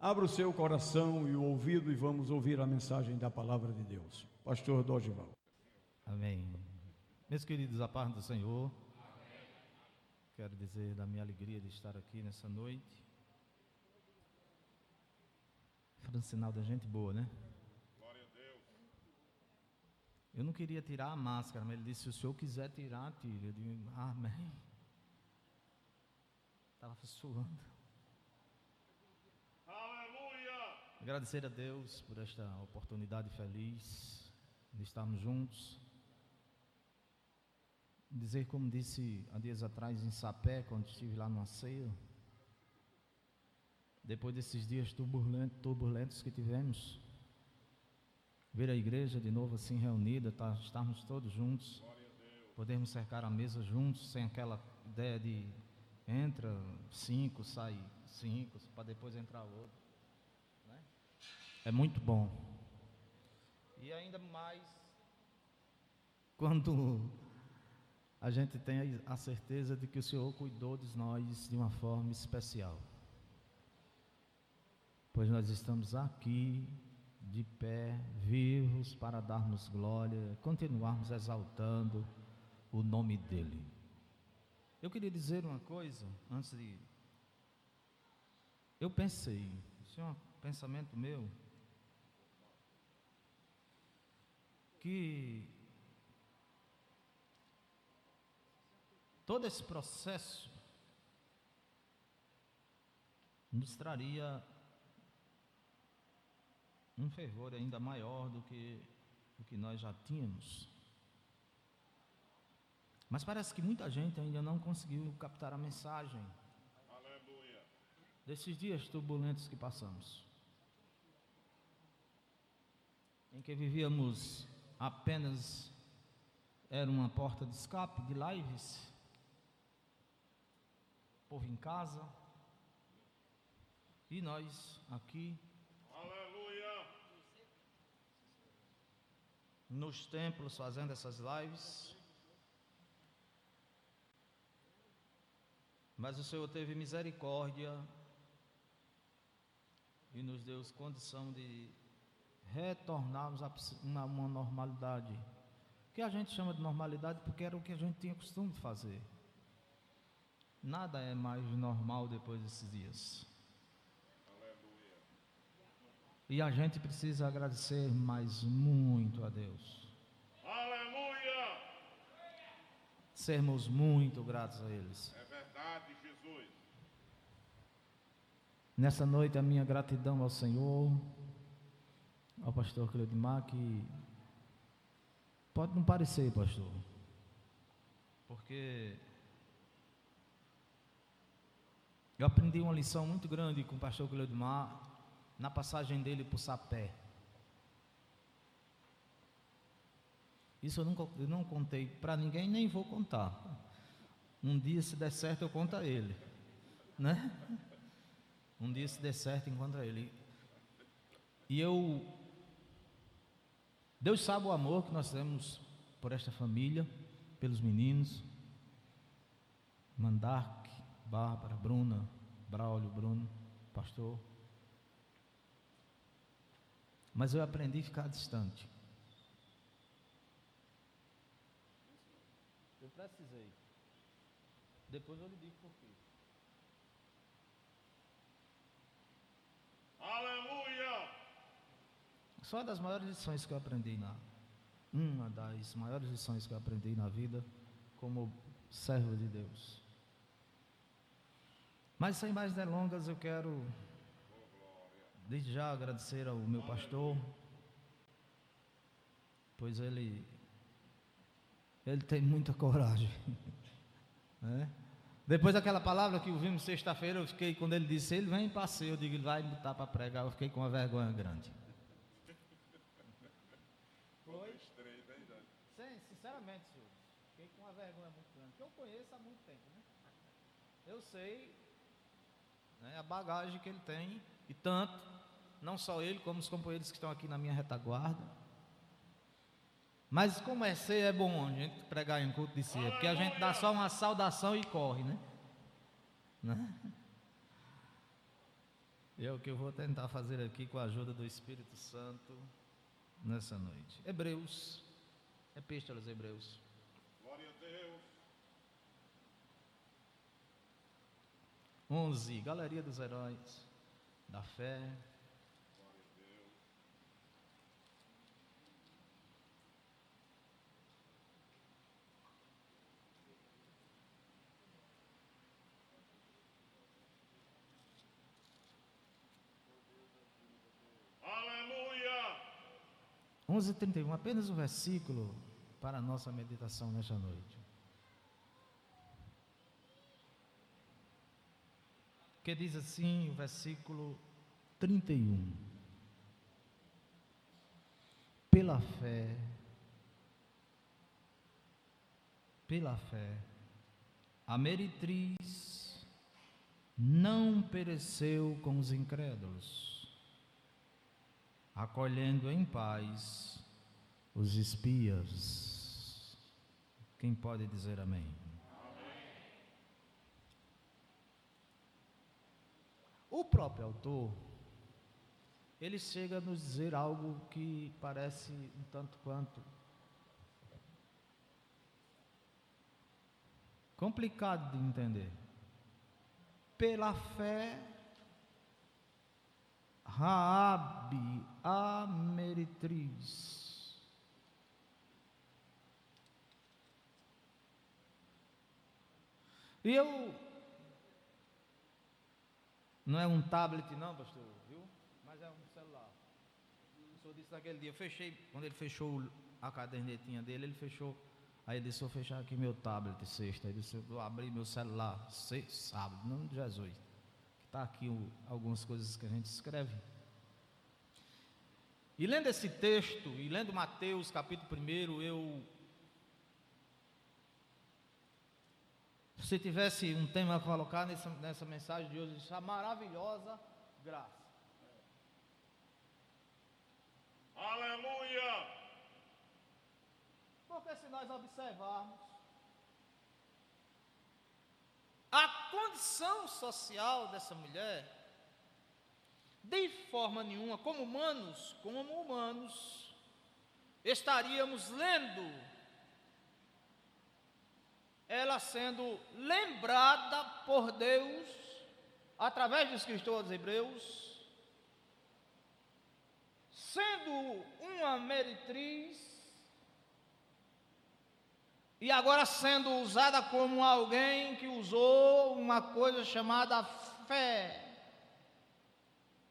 Abra o seu coração e o ouvido e vamos ouvir a mensagem da palavra de Deus. Pastor Dogival. Amém. Meus queridos, a paz do Senhor. Quero dizer da minha alegria de estar aqui nessa noite. Foi um sinal da gente boa, né? Glória a Deus. Eu não queria tirar a máscara, mas ele disse: se o senhor quiser tirar, tire. Eu digo: Amém. Estava suando. Aleluia. Agradecer a Deus por esta oportunidade feliz de estarmos juntos. Dizer, como disse há dias atrás em Sapé, quando estive lá no ceia, depois desses dias turbulentos, turbulentos que tivemos, ver a igreja de novo assim reunida, tá, estarmos todos juntos, podermos cercar a mesa juntos, sem aquela ideia de entra cinco, sai cinco, para depois entrar outro. Né? É muito bom. E ainda mais quando a gente tem a certeza de que o Senhor cuidou de nós de uma forma especial. Pois nós estamos aqui, de pé, vivos, para darmos glória, continuarmos exaltando o nome dEle. Eu queria dizer uma coisa antes de. Eu pensei, um pensamento meu, que todo esse processo nos traria um fervor ainda maior do que o que nós já tínhamos. Mas parece que muita gente ainda não conseguiu captar a mensagem Aleluia. desses dias turbulentos que passamos. Em que vivíamos apenas era uma porta de escape de lives, povo em casa, e nós aqui Aleluia. nos templos fazendo essas lives. Mas o Senhor teve misericórdia e nos deu condição de retornarmos a uma, uma normalidade. Que a gente chama de normalidade porque era o que a gente tinha costume de fazer. Nada é mais normal depois desses dias. Aleluia. E a gente precisa agradecer mais muito a Deus. Aleluia. Sermos muito gratos a eles. É verdade, Jesus. Nessa noite, a minha gratidão ao Senhor, ao pastor Cleudimar, que pode não parecer, pastor, porque eu aprendi uma lição muito grande com o pastor Cleudimar na passagem dele o Sapé. Isso eu, nunca, eu não contei para ninguém, nem vou contar. Um dia, se der certo, eu conto a ele, né? Um dia, se der certo, encontra ele. E eu. Deus sabe o amor que nós temos por esta família, pelos meninos. Mandark, Bárbara, Bruna, Braulio, Bruno, pastor. Mas eu aprendi a ficar distante. Eu precisei. Depois eu lhe digo por quê. Aleluia. Só das maiores lições que eu aprendi na uma das maiores lições que eu aprendi na vida como servo de Deus. Mas sem mais delongas, eu quero desde já agradecer ao meu pastor, pois ele ele tem muita coragem. né? Depois daquela palavra que ouvimos sexta-feira, eu fiquei, quando ele disse, ele vem passeio, eu digo, ele vai botar para pregar, eu fiquei com uma vergonha grande. Foi? Três, né, Dani? Sim, sinceramente, senhor, fiquei com uma vergonha muito grande, que eu conheço há muito tempo, né? Eu sei né, a bagagem que ele tem, e tanto, não só ele, como os companheiros que estão aqui na minha retaguarda. Mas como é ser, é bom a gente pregar em culto de ceia, porque a gente dá só uma saudação e corre, né? né? É o que eu vou tentar fazer aqui com a ajuda do Espírito Santo nessa noite. Hebreus, Epístolas Hebreus. Glória a Deus. 11, Galeria dos Heróis da Fé. Aleluia. 11:31, apenas um versículo para a nossa meditação nesta noite. Que diz assim o versículo 31. Pela fé, pela fé, a meretriz não pereceu com os incrédulos acolhendo em paz os espias. Quem pode dizer amém? O próprio autor, ele chega a nos dizer algo que parece um tanto quanto complicado de entender. Pela fé, Raabe, a meretriz. E eu não é um tablet não, pastor, viu? Mas é um celular. O senhor disse naquele dia, eu fechei, quando ele fechou a cadernetinha dele, ele fechou. Aí ele disse, eu fechar aqui meu tablet sexta. Ele disse, vou abrir meu celular sexta, sábado, em nome de Jesus. Está aqui o, algumas coisas que a gente escreve. E lendo esse texto, e lendo Mateus capítulo 1, eu. Se tivesse um tema a colocar nessa, nessa mensagem de hoje, a maravilhosa graça. Aleluia. Porque se nós observarmos a condição social dessa mulher, de forma nenhuma, como humanos, como humanos, estaríamos lendo ela sendo lembrada por Deus através dos cristãos hebreus, sendo uma meretriz e agora sendo usada como alguém que usou uma coisa chamada fé.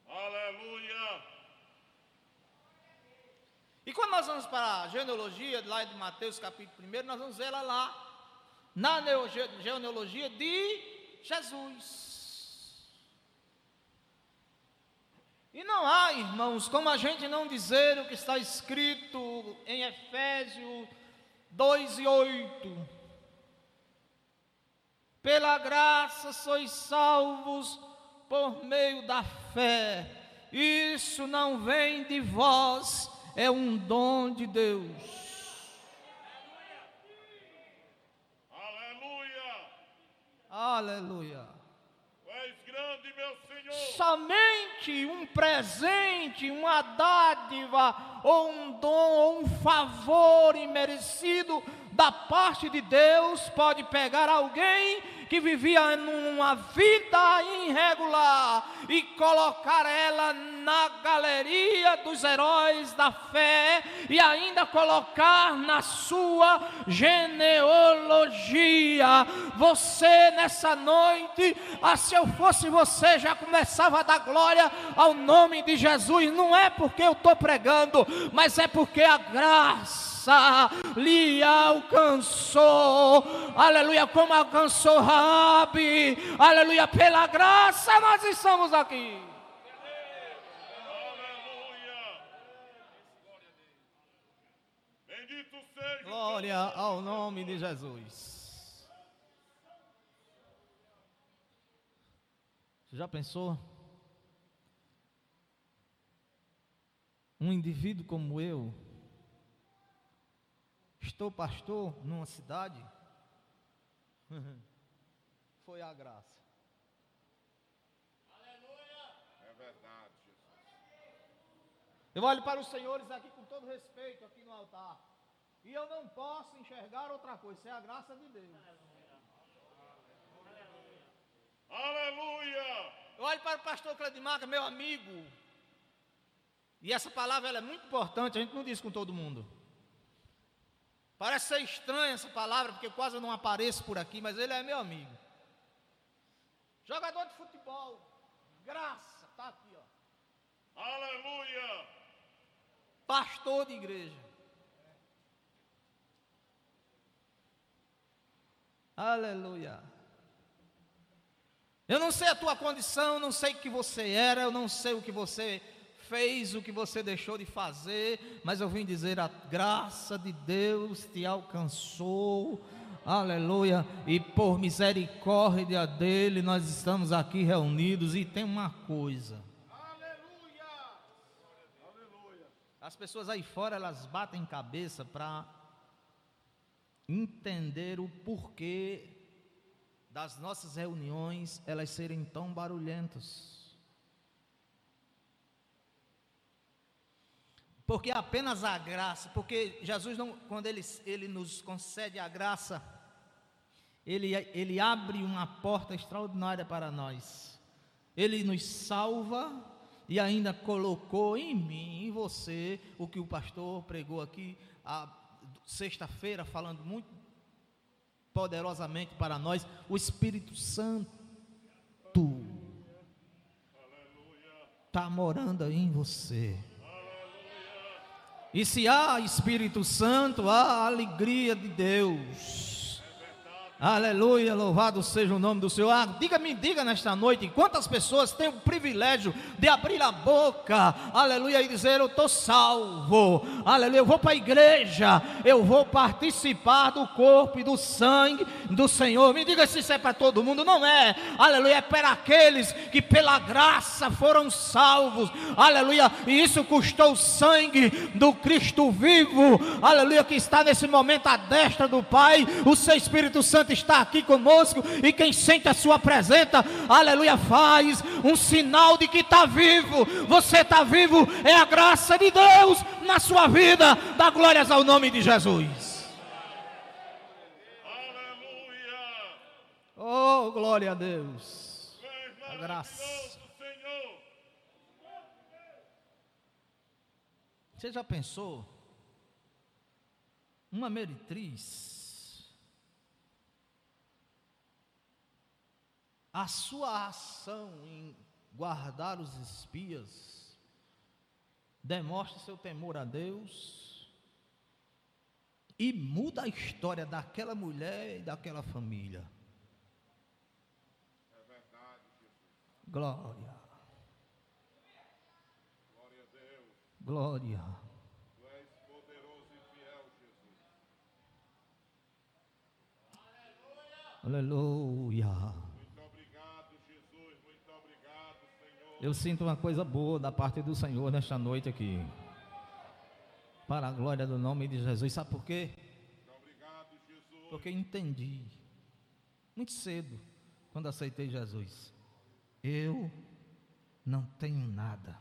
Aleluia. E quando nós vamos para a genealogia, lá de Mateus capítulo 1, nós vamos ver ela lá, na genealogia de Jesus. E não há, irmãos, como a gente não dizer o que está escrito em Efésios 2 e 8. Pela graça sois salvos por meio da fé. Isso não vem de vós, é um dom de Deus. Aleluia. Aleluia. Grande. Somente um presente, uma dádiva, ou um dom, ou um favor imerecido da parte de Deus pode pegar alguém que vivia numa vida irregular e colocar ela na galeria dos heróis da fé e ainda colocar na sua genealogia. Você nessa noite, ah, se eu fosse você, já começava a dar glória ao nome de Jesus. Não é porque eu estou pregando, mas é porque a graça lhe alcançou, aleluia, como alcançou Rabi, aleluia, pela graça nós estamos aqui. Glória ao nome de Jesus. Você já pensou? Um indivíduo como eu, estou pastor numa cidade, foi a graça. É Eu olho para os senhores aqui com todo respeito, aqui no altar. E eu não posso enxergar outra coisa, isso é a graça de Deus. Aleluia! Eu olho para o pastor Cledimar, que é meu amigo. E essa palavra ela é muito importante, a gente não diz com todo mundo. Parece ser estranha essa palavra, porque quase não apareço por aqui, mas ele é meu amigo. Jogador de futebol, graça, está aqui, ó. Aleluia! Pastor de igreja. Aleluia. Eu não sei a tua condição, não sei o que você era, eu não sei o que você fez, o que você deixou de fazer, mas eu vim dizer: a graça de Deus te alcançou, aleluia, e por misericórdia dele nós estamos aqui reunidos. E tem uma coisa: as pessoas aí fora elas batem cabeça para entender o porquê das nossas reuniões elas serem tão barulhentas. Porque apenas a graça, porque Jesus não, quando ele, ele nos concede a graça, ele, ele abre uma porta extraordinária para nós. Ele nos salva e ainda colocou em mim, em você, o que o pastor pregou aqui a sexta-feira, falando muito poderosamente para nós, o Espírito Santo está morando aí em você. E se há Espírito Santo, há alegria de Deus. Aleluia, louvado seja o nome do Senhor. Ah, diga, me diga nesta noite, quantas pessoas têm o privilégio de abrir a boca, aleluia, e dizer: Eu estou salvo, aleluia, eu vou para a igreja, eu vou participar do corpo e do sangue do Senhor. Me diga se isso é para todo mundo, não é, aleluia, é para aqueles que pela graça foram salvos, aleluia, e isso custou o sangue do Cristo vivo, aleluia, que está nesse momento à destra do Pai, o seu Espírito Santo Santo está aqui conosco e quem sente a sua presença, aleluia, faz um sinal de que está vivo. Você está vivo, é a graça de Deus na sua vida. Dá glórias ao nome de Jesus. Aleluia! Oh, glória a Deus. A graça. Senhor! Você já pensou? Uma meretriz a sua ação em guardar os espias demonstra seu temor a Deus e muda a história daquela mulher e daquela família. É verdade, Jesus. Glória. Glória a Deus. Glória. Tu és poderoso e fiel, Jesus. Aleluia. Muito obrigado, Jesus. Muito obrigado, Senhor. Eu sinto uma coisa boa da parte do Senhor nesta noite aqui. Para a glória do nome de Jesus. Sabe por quê? Porque entendi, muito cedo, quando aceitei Jesus, eu não tenho nada,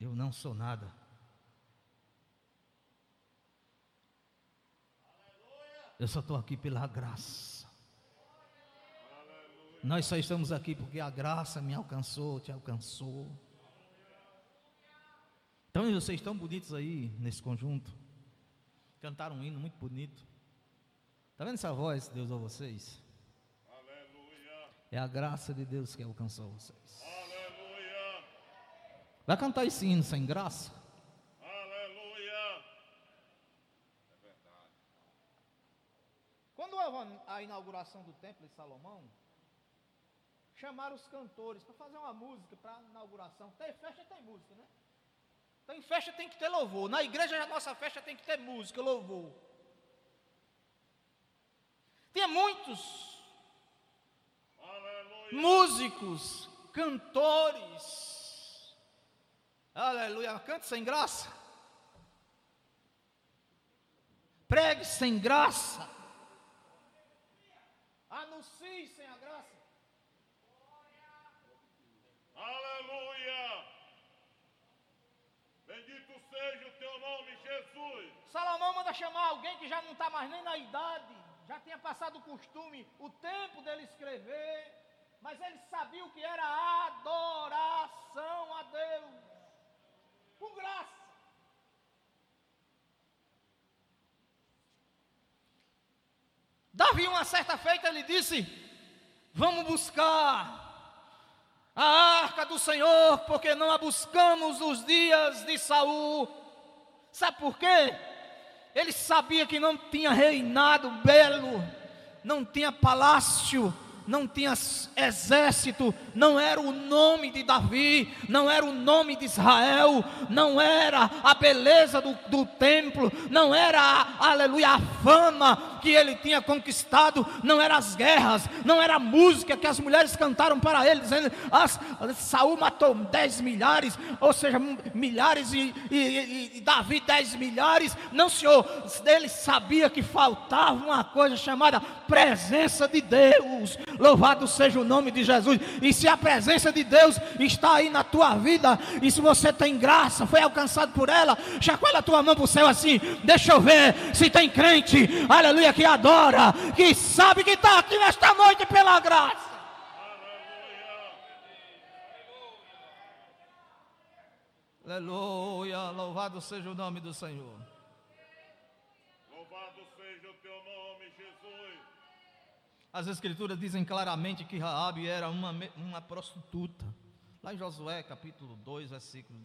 eu não sou nada. Eu só estou aqui pela graça. Nós só estamos aqui porque a graça me alcançou, te alcançou. Então vocês estão bonitos aí nesse conjunto. Cantaram um hino muito bonito. Está vendo essa voz que Deus deu a vocês? Aleluia. É a graça de Deus que alcançou vocês. Aleluia. Vai cantar esse hino sem graça? Aleluia. Quando houve a inauguração do templo de Salomão, chamaram os cantores para fazer uma música para a inauguração. Tem festa, tem música, né? Tem festa, tem que ter louvor. Na igreja, a nossa festa tem que ter música, louvor. Tinha muitos Aleluia. músicos, cantores. Aleluia. Cante sem graça. Pregue sem graça. Anuncie sem a graça. Aleluia. Chamar alguém que já não está mais nem na idade, já tinha passado o costume, o tempo dele escrever, mas ele sabia o que era adoração a Deus, com graça. Davi, uma certa feita, ele disse: Vamos buscar a arca do Senhor, porque não a buscamos nos dias de Saul. Sabe por quê? Ele sabia que não tinha reinado belo, não tinha palácio, não tinha exército, não era o nome de Davi, não era o nome de Israel, não era a beleza do, do templo, não era, aleluia, a fama que ele tinha conquistado, não era as guerras, não era a música que as mulheres cantaram para ele, dizendo: as, Saul matou dez milhares, ou seja, milhares e, e, e, e Davi dez milhares. Não, senhor, ele sabia que faltava uma coisa chamada presença de Deus. Louvado seja o nome de Jesus. E se a presença de Deus está aí na tua vida, e se você tem graça, foi alcançado por ela, chacoalha a tua mão para o céu assim, deixa eu ver se tem crente, aleluia, que adora, que sabe que está aqui nesta noite pela graça. Aleluia, louvado seja o nome do Senhor. Louvado seja o teu nome, Jesus. As escrituras dizem claramente que Raabe era uma, uma prostituta. Lá em Josué, capítulo 2, versículo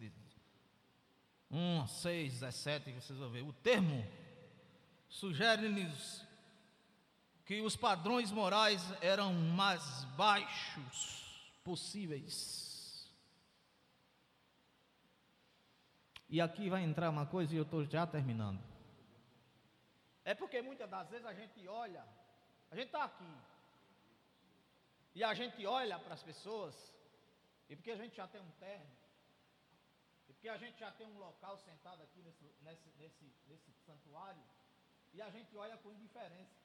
1, 6, 17, vocês vão ver. O termo sugere-lhes que os padrões morais eram mais baixos possíveis. E aqui vai entrar uma coisa e eu estou já terminando. É porque muitas das vezes a gente olha, a gente está aqui, e a gente olha para as pessoas, e porque a gente já tem um terno, e porque a gente já tem um local sentado aqui nesse, nesse, nesse, nesse santuário, e a gente olha com indiferença.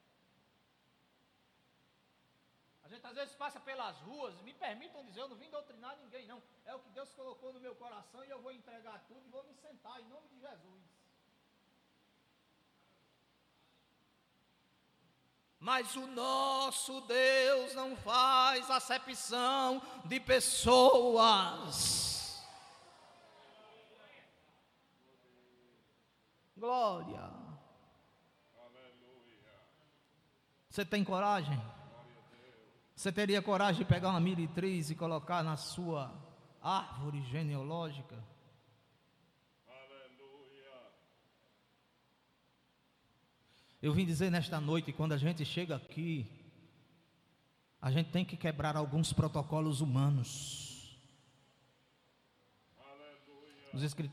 A gente às vezes passa pelas ruas, me permitam dizer, eu não vim doutrinar ninguém, não. É o que Deus colocou no meu coração e eu vou entregar tudo e vou me sentar em nome de Jesus. Mas o nosso Deus não faz acepção de pessoas. Glória. Você tem coragem? Você teria coragem de pegar uma miritriz e colocar na sua árvore genealógica? Aleluia. Eu vim dizer nesta noite, quando a gente chega aqui, a gente tem que quebrar alguns protocolos humanos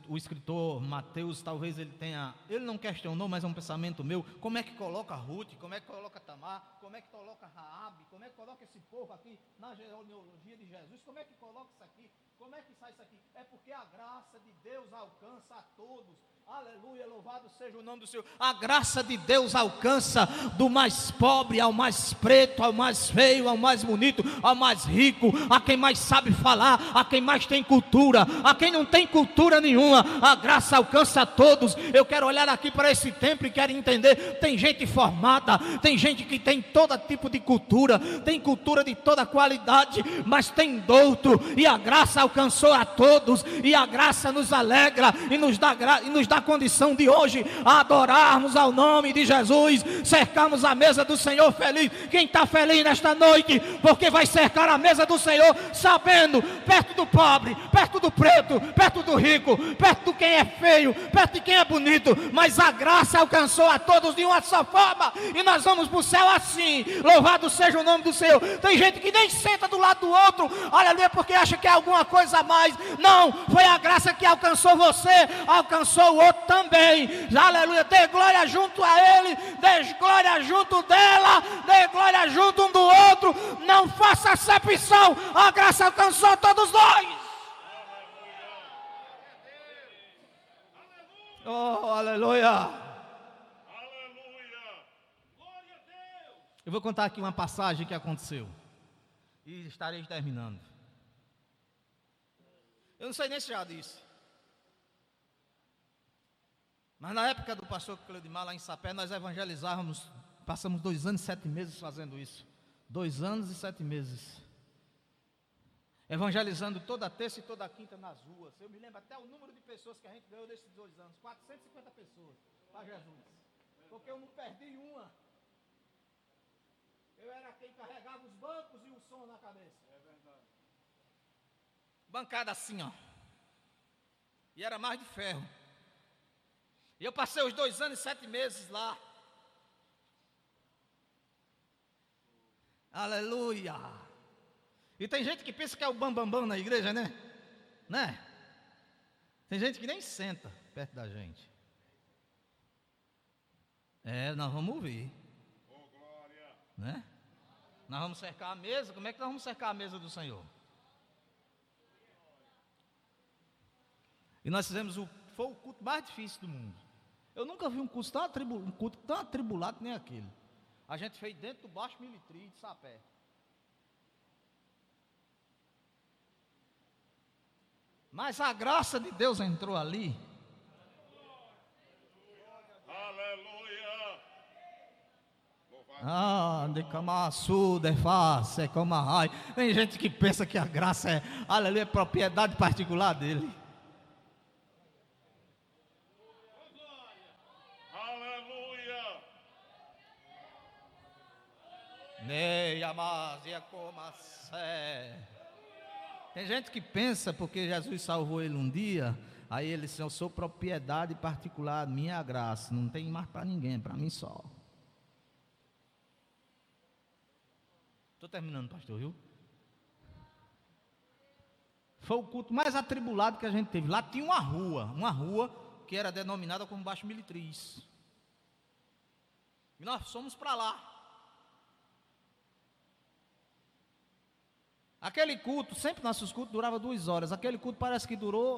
o escritor Mateus, talvez ele tenha, ele não questionou, mas é um pensamento meu, como é que coloca Ruth, como é que coloca Tamar, como é que coloca Raabe, como é que coloca esse povo aqui na genealogia de Jesus, como é que coloca isso aqui, como é que sai isso aqui? É porque a graça de Deus alcança a todos, Aleluia, louvado seja o nome do Senhor. A graça de Deus alcança do mais pobre ao mais preto, ao mais feio, ao mais bonito, ao mais rico, a quem mais sabe falar, a quem mais tem cultura, a quem não tem cultura nenhuma. A graça alcança a todos. Eu quero olhar aqui para esse templo e quero entender: tem gente formada, tem gente que tem todo tipo de cultura, tem cultura de toda qualidade, mas tem douto, e a graça alcançou a todos, e a graça nos alegra e nos dá, e nos dá condição de hoje adorarmos ao nome de Jesus, cercarmos a mesa do Senhor feliz. Quem está feliz nesta noite, porque vai cercar a mesa do Senhor, sabendo, perto do pobre, perto do preto, perto do rico, perto de quem é feio, perto de quem é bonito, mas a graça alcançou a todos de uma só forma, e nós vamos para o céu assim. Louvado seja o nome do Senhor. Tem gente que nem senta do lado do outro, aleluia, porque acha que é alguma coisa a mais. Não, foi a graça que alcançou você, alcançou o outro também. Aleluia. Dê glória junto a ele, dê glória junto dela, dê glória junto um do outro. Não faça acepção. A graça alcançou todos nós. Oh, aleluia. Aleluia. Glória a Deus. Eu vou contar aqui uma passagem que aconteceu. E estarei terminando. Eu não sei nem se já disse. Mas na época do pastor Cleudimar, lá em Sapé, nós evangelizávamos, passamos dois anos e sete meses fazendo isso. Dois anos e sete meses. Evangelizando toda terça e toda quinta nas ruas. Eu me lembro até o número de pessoas que a gente ganhou nesses dois anos: 450 pessoas para Jesus. Porque eu não perdi uma. Eu era quem carregava os bancos e o som na cabeça. Bancada assim, ó. E era mais de ferro. E eu passei os dois anos e sete meses lá. Aleluia. E tem gente que pensa que é o bambambam bam, bam na igreja, né? Né? Tem gente que nem senta perto da gente. É, nós vamos ouvir. Oh, glória. Né? Nós vamos cercar a mesa. Como é que nós vamos cercar a mesa do Senhor? E nós fizemos o, foi o culto mais difícil do mundo. Eu nunca vi um culto tão, atribulado, um culto tão atribulado nem aquele. A gente fez dentro do Baixo Militri de Sapé. Mas a graça de Deus entrou ali. Aleluia. Ah, de camaçu, de face, como a Tem gente que pensa que a graça é, aleluia, é propriedade particular dele. Tem gente que pensa porque Jesus salvou ele um dia, aí ele disse: Eu sou propriedade particular, minha graça, não tem mais para ninguém, para mim só. Estou terminando, pastor, viu? Foi o culto mais atribulado que a gente teve. Lá tinha uma rua, uma rua que era denominada como Baixo Militriz. E nós fomos para lá. Aquele culto, sempre nossos cultos durava duas horas. Aquele culto parece que durou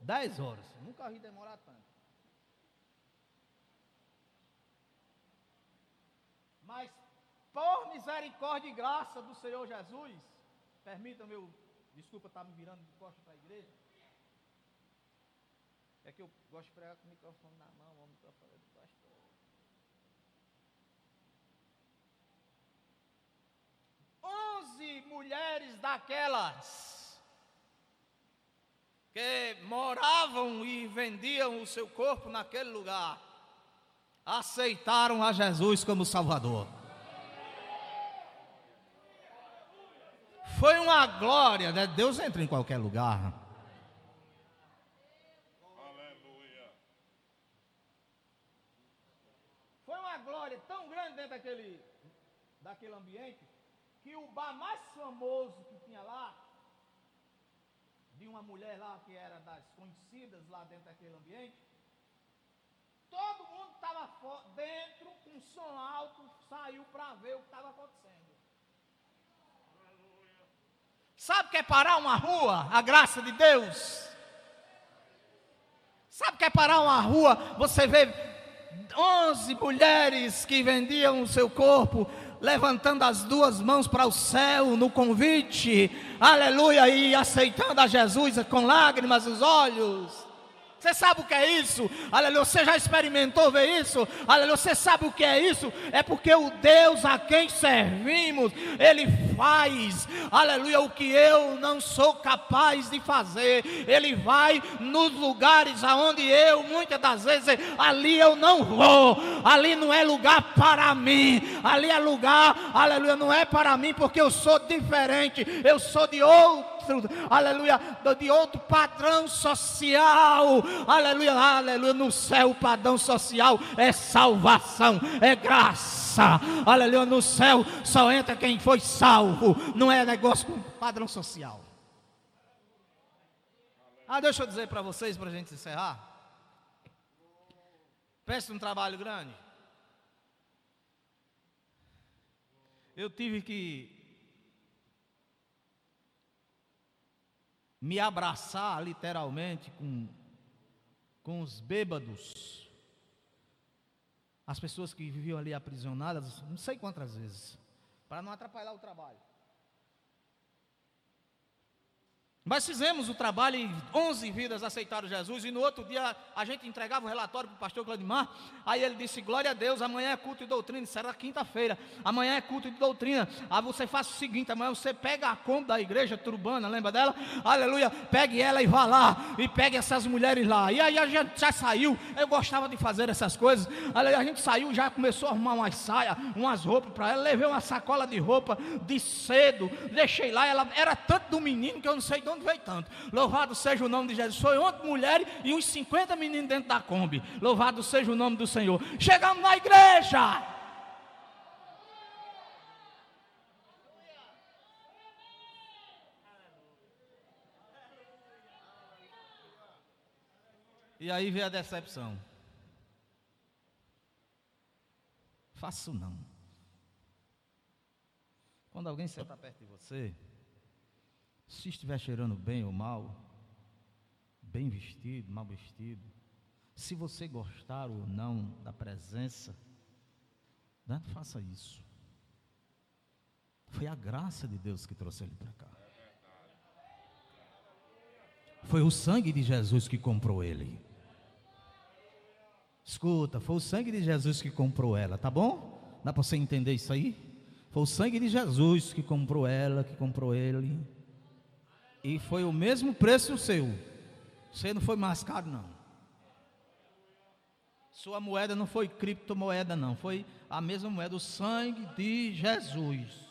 dez horas. Nunca vi demorar tanto. Mas por misericórdia e graça do Senhor Jesus, permita-me, desculpa estar me virando de costas para a igreja. É que eu gosto de pregar com o microfone na mão, o microfone do pastor. Onze mulheres daquelas que moravam e vendiam o seu corpo naquele lugar, aceitaram a Jesus como Salvador. Foi uma glória, né? Deus entra em qualquer lugar. Foi uma glória tão grande dentro daquele, daquele ambiente que o bar mais famoso que tinha lá, de uma mulher lá que era das conhecidas lá dentro daquele ambiente, todo mundo estava dentro, com som alto, saiu para ver o que estava acontecendo. Sabe o que é parar uma rua? A graça de Deus. Sabe o que é parar uma rua? Você vê 11 mulheres que vendiam o seu corpo levantando as duas mãos para o céu no convite, aleluia, e aceitando a Jesus com lágrimas nos olhos. Você sabe o que é isso? Aleluia. Você já experimentou ver isso? Aleluia. Você sabe o que é isso? É porque o Deus a quem servimos, Ele faz, aleluia, o que eu não sou capaz de fazer. Ele vai nos lugares aonde eu, muitas das vezes, ali eu não vou. Ali não é lugar para mim. Ali é lugar, aleluia, não é para mim porque eu sou diferente. Eu sou de outro outro, aleluia, de outro padrão social, aleluia, aleluia. No céu, o padrão social é salvação, é graça, aleluia. No céu só entra quem foi salvo, não é negócio com padrão social. Ah, deixa eu dizer para vocês, para a gente encerrar. Peço um trabalho grande. Eu tive que me abraçar literalmente com, com os bêbados, as pessoas que viviam ali aprisionadas, não sei quantas vezes, para não atrapalhar o trabalho. Mas fizemos o trabalho e 11 vidas aceitaram Jesus. E no outro dia a gente entregava o relatório para o pastor Cladimar. Aí ele disse: Glória a Deus, amanhã é culto de doutrina. Isso era quinta-feira. Amanhã é culto de doutrina. Aí você faz o seguinte: amanhã você pega a conta da igreja turbana, lembra dela? Aleluia. Pegue ela e vá lá. E pegue essas mulheres lá. E aí a gente já saiu. Eu gostava de fazer essas coisas. Aleluia. A gente saiu, já começou a arrumar umas saias, umas roupas para ela. Levei uma sacola de roupa de cedo. Deixei lá. Ela era tanto do menino que eu não sei de onde veio tanto. Louvado seja o nome de Jesus. Foi ontem mulher e uns 50 meninos dentro da Kombi. Louvado seja o nome do Senhor. Chegamos na igreja. E aí veio a decepção. Faço não. Quando alguém senta perto de você, se estiver cheirando bem ou mal, bem vestido, mal vestido, se você gostar ou não da presença, não faça isso. Foi a graça de Deus que trouxe ele para cá. Foi o sangue de Jesus que comprou ele. Escuta, foi o sangue de Jesus que comprou ela, tá bom? Dá para você entender isso aí? Foi o sangue de Jesus que comprou ela, que comprou ele. E foi o mesmo preço o seu. Você não foi mascado, não. Sua moeda não foi criptomoeda, não. Foi a mesma moeda, o sangue de Jesus.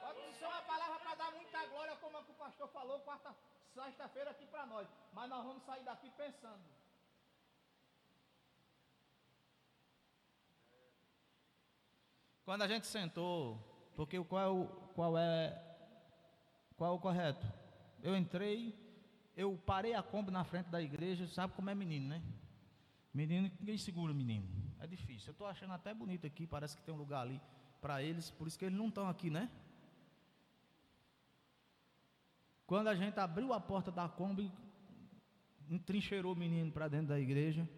Pode ser uma palavra para dar muita glória, como é que o pastor falou, quarta, sexta-feira aqui para nós. Mas nós vamos sair daqui pensando. Quando a gente sentou, porque qual, qual é qual é o correto? Eu entrei, eu parei a Kombi na frente da igreja, sabe como é menino, né? Menino, ninguém segura menino. É difícil. Eu estou achando até bonito aqui, parece que tem um lugar ali para eles, por isso que eles não estão aqui, né? Quando a gente abriu a porta da Kombi, entrincheirou o menino para dentro da igreja.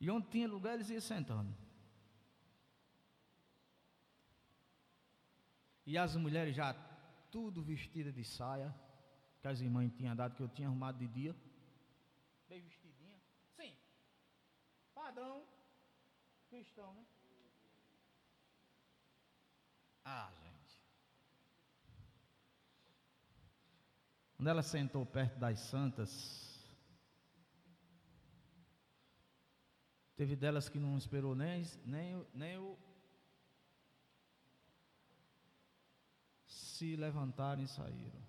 E onde tinha lugar, eles iam sentando. E as mulheres já tudo vestidas de saia, que as irmãs tinham dado, que eu tinha arrumado de dia. Bem vestidinha. Sim. Padrão cristão, né? Ah, gente. Quando ela sentou perto das santas, teve delas que não esperou nem, nem, nem o, se levantaram e saíram.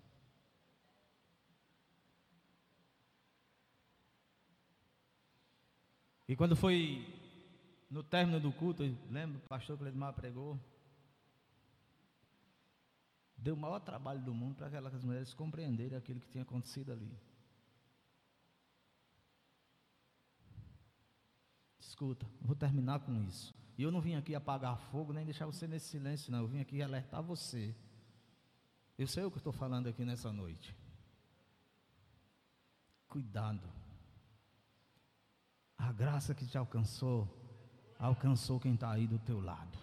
E quando foi no término do culto, lembro, o pastor Cledmar pregou, deu o maior trabalho do mundo para aquelas mulheres compreenderem aquilo que tinha acontecido ali. Escuta, vou terminar com isso. E eu não vim aqui apagar fogo, nem deixar você nesse silêncio, não. Eu vim aqui alertar você eu sei o que estou falando aqui nessa noite. Cuidado. A graça que te alcançou, alcançou quem está aí do teu lado.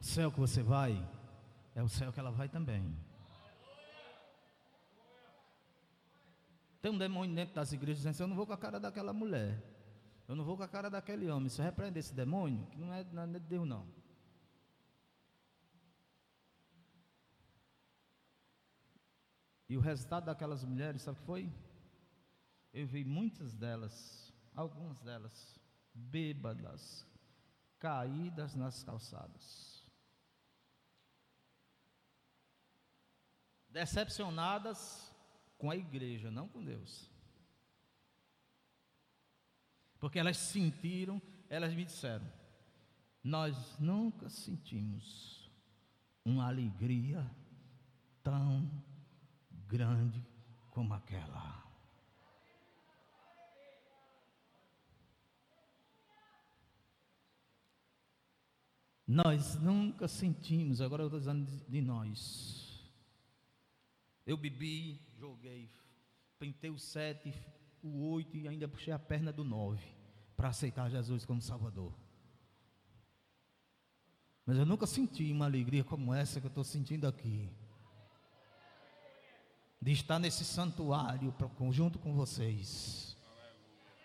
O céu que você vai, é o céu que ela vai também. Tem um demônio dentro das igrejas dizendo assim, eu não vou com a cara daquela mulher. Eu não vou com a cara daquele homem. Você repreende esse demônio, que não é, não é de Deus não. E o resultado daquelas mulheres, sabe o que foi? Eu vi muitas delas, algumas delas, bêbadas, caídas nas calçadas. Decepcionadas com a igreja, não com Deus. Porque elas sentiram, elas me disseram: Nós nunca sentimos uma alegria tão grande como aquela. Nós nunca sentimos, agora eu estou dizendo de, nós. Eu bebi, joguei, pentei o sete, o oito e ainda puxei a perna do nove para aceitar Jesus como Salvador. Mas eu nunca senti uma alegria como essa que eu estou sentindo aqui. De estar nesse santuário junto com vocês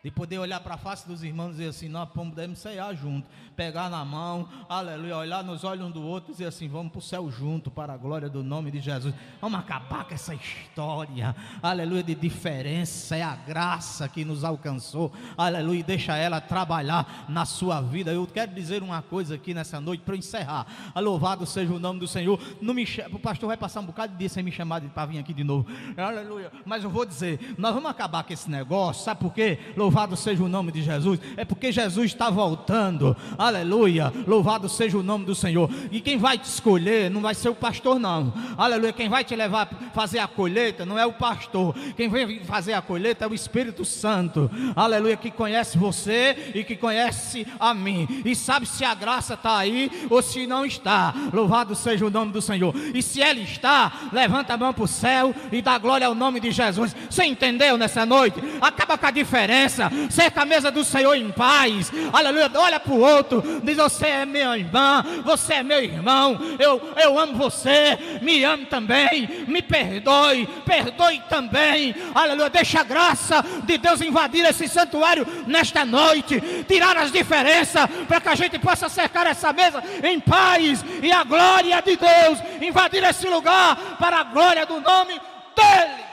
de poder olhar para a face dos irmãos e dizer assim, nós podemos ceiar junto, pegar na mão, aleluia, olhar nos olhos um do outro e dizer assim, vamos para o céu junto, para a glória do nome de Jesus. Vamos acabar com essa história, aleluia, de diferença, é a graça que nos alcançou, aleluia, deixa ela trabalhar na sua vida. Eu quero dizer uma coisa aqui nessa noite para encerrar. Louvado seja o nome do Senhor. Não me o pastor vai passar um bocado de dia sem me chamar para vir aqui de novo. Aleluia. Mas eu vou dizer, nós vamos acabar com esse negócio, sabe por quê? Louvado seja o nome de Jesus. É porque Jesus está voltando, aleluia. Louvado seja o nome do Senhor. E quem vai te escolher não vai ser o pastor, não, aleluia. Quem vai te levar a fazer a colheita não é o pastor, quem vai fazer a colheita é o Espírito Santo, aleluia. Que conhece você e que conhece a mim, e sabe se a graça está aí ou se não está. Louvado seja o nome do Senhor. E se ela está, levanta a mão para o céu e dá glória ao nome de Jesus. Você entendeu nessa noite? Acaba com a diferença mesa, cerca a mesa do Senhor em paz. Aleluia. Olha para o outro, diz: Você é minha irmã, você é meu irmão. Eu, eu amo você, me ame também. Me perdoe, perdoe também. Aleluia. Deixa a graça de Deus invadir esse santuário nesta noite, tirar as diferenças, para que a gente possa cercar essa mesa em paz e a glória de Deus invadir esse lugar para a glória do nome dEle.